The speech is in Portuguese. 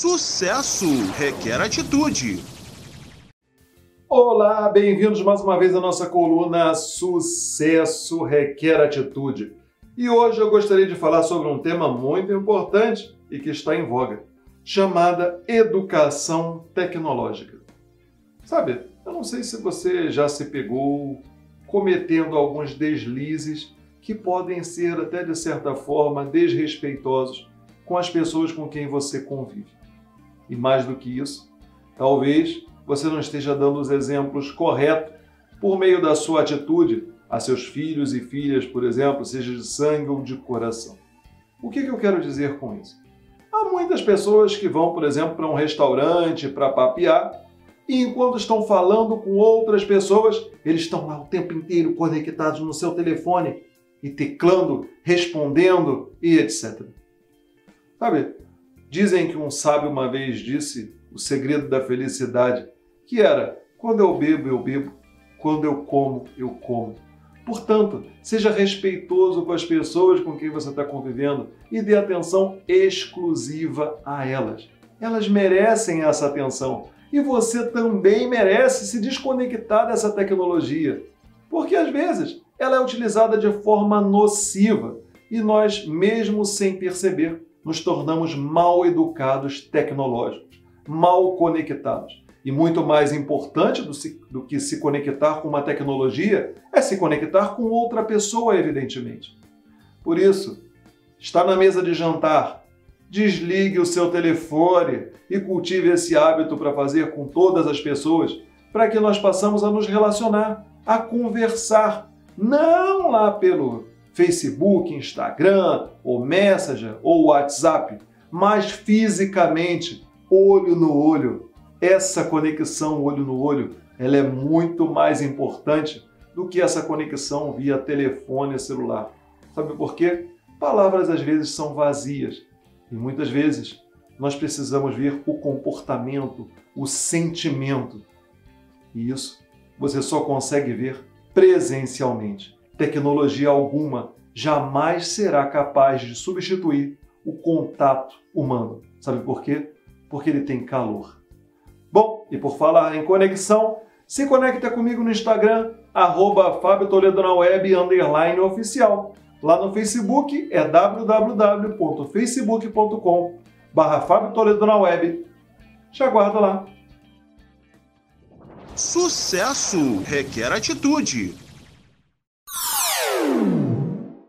Sucesso requer atitude. Olá, bem-vindos mais uma vez à nossa coluna Sucesso requer atitude. E hoje eu gostaria de falar sobre um tema muito importante e que está em voga, chamada educação tecnológica. Sabe, eu não sei se você já se pegou cometendo alguns deslizes que podem ser até de certa forma desrespeitosos com as pessoas com quem você convive. E mais do que isso, talvez você não esteja dando os exemplos corretos por meio da sua atitude a seus filhos e filhas, por exemplo, seja de sangue ou de coração. O que, eu quero dizer com isso? Há muitas pessoas que vão, por exemplo, para um restaurante para papear e enquanto estão falando com outras pessoas, eles estão lá o tempo inteiro conectados no seu telefone e teclando, respondendo e etc. Sabe, Dizem que um sábio uma vez disse o segredo da felicidade, que era: quando eu bebo, eu bebo, quando eu como, eu como. Portanto, seja respeitoso com as pessoas com quem você está convivendo e dê atenção exclusiva a elas. Elas merecem essa atenção e você também merece se desconectar dessa tecnologia, porque às vezes ela é utilizada de forma nociva e nós, mesmo sem perceber, nos tornamos mal educados tecnológicos, mal conectados. E muito mais importante do, se, do, que se conectar com uma tecnologia é se conectar com outra pessoa, evidentemente. Por isso, está na mesa de jantar, desligue o seu telefone e cultive esse hábito para fazer com todas as pessoas, para que nós possamos a nos relacionar, a conversar, não lá pelo Facebook, Instagram, ou Messenger, ou WhatsApp, mas fisicamente, olho no olho. Essa conexão olho no olho, ela é muito mais importante do que essa conexão via telefone celular. Sabe por quê? Palavras às vezes são vazias e muitas vezes nós precisamos ver o comportamento, o sentimento. E isso você só consegue ver presencialmente tecnologia alguma jamais será capaz de substituir o contato humano. Sabe por quê? Porque ele tem calor. Bom, e por falar em conexão, se conecta comigo no Instagram, arroba Fábio Toledo na web, underline oficial. Lá no Facebook é www.facebook.com barra Fábio Toledo na web. Te aguardo lá. Sucesso requer atitude.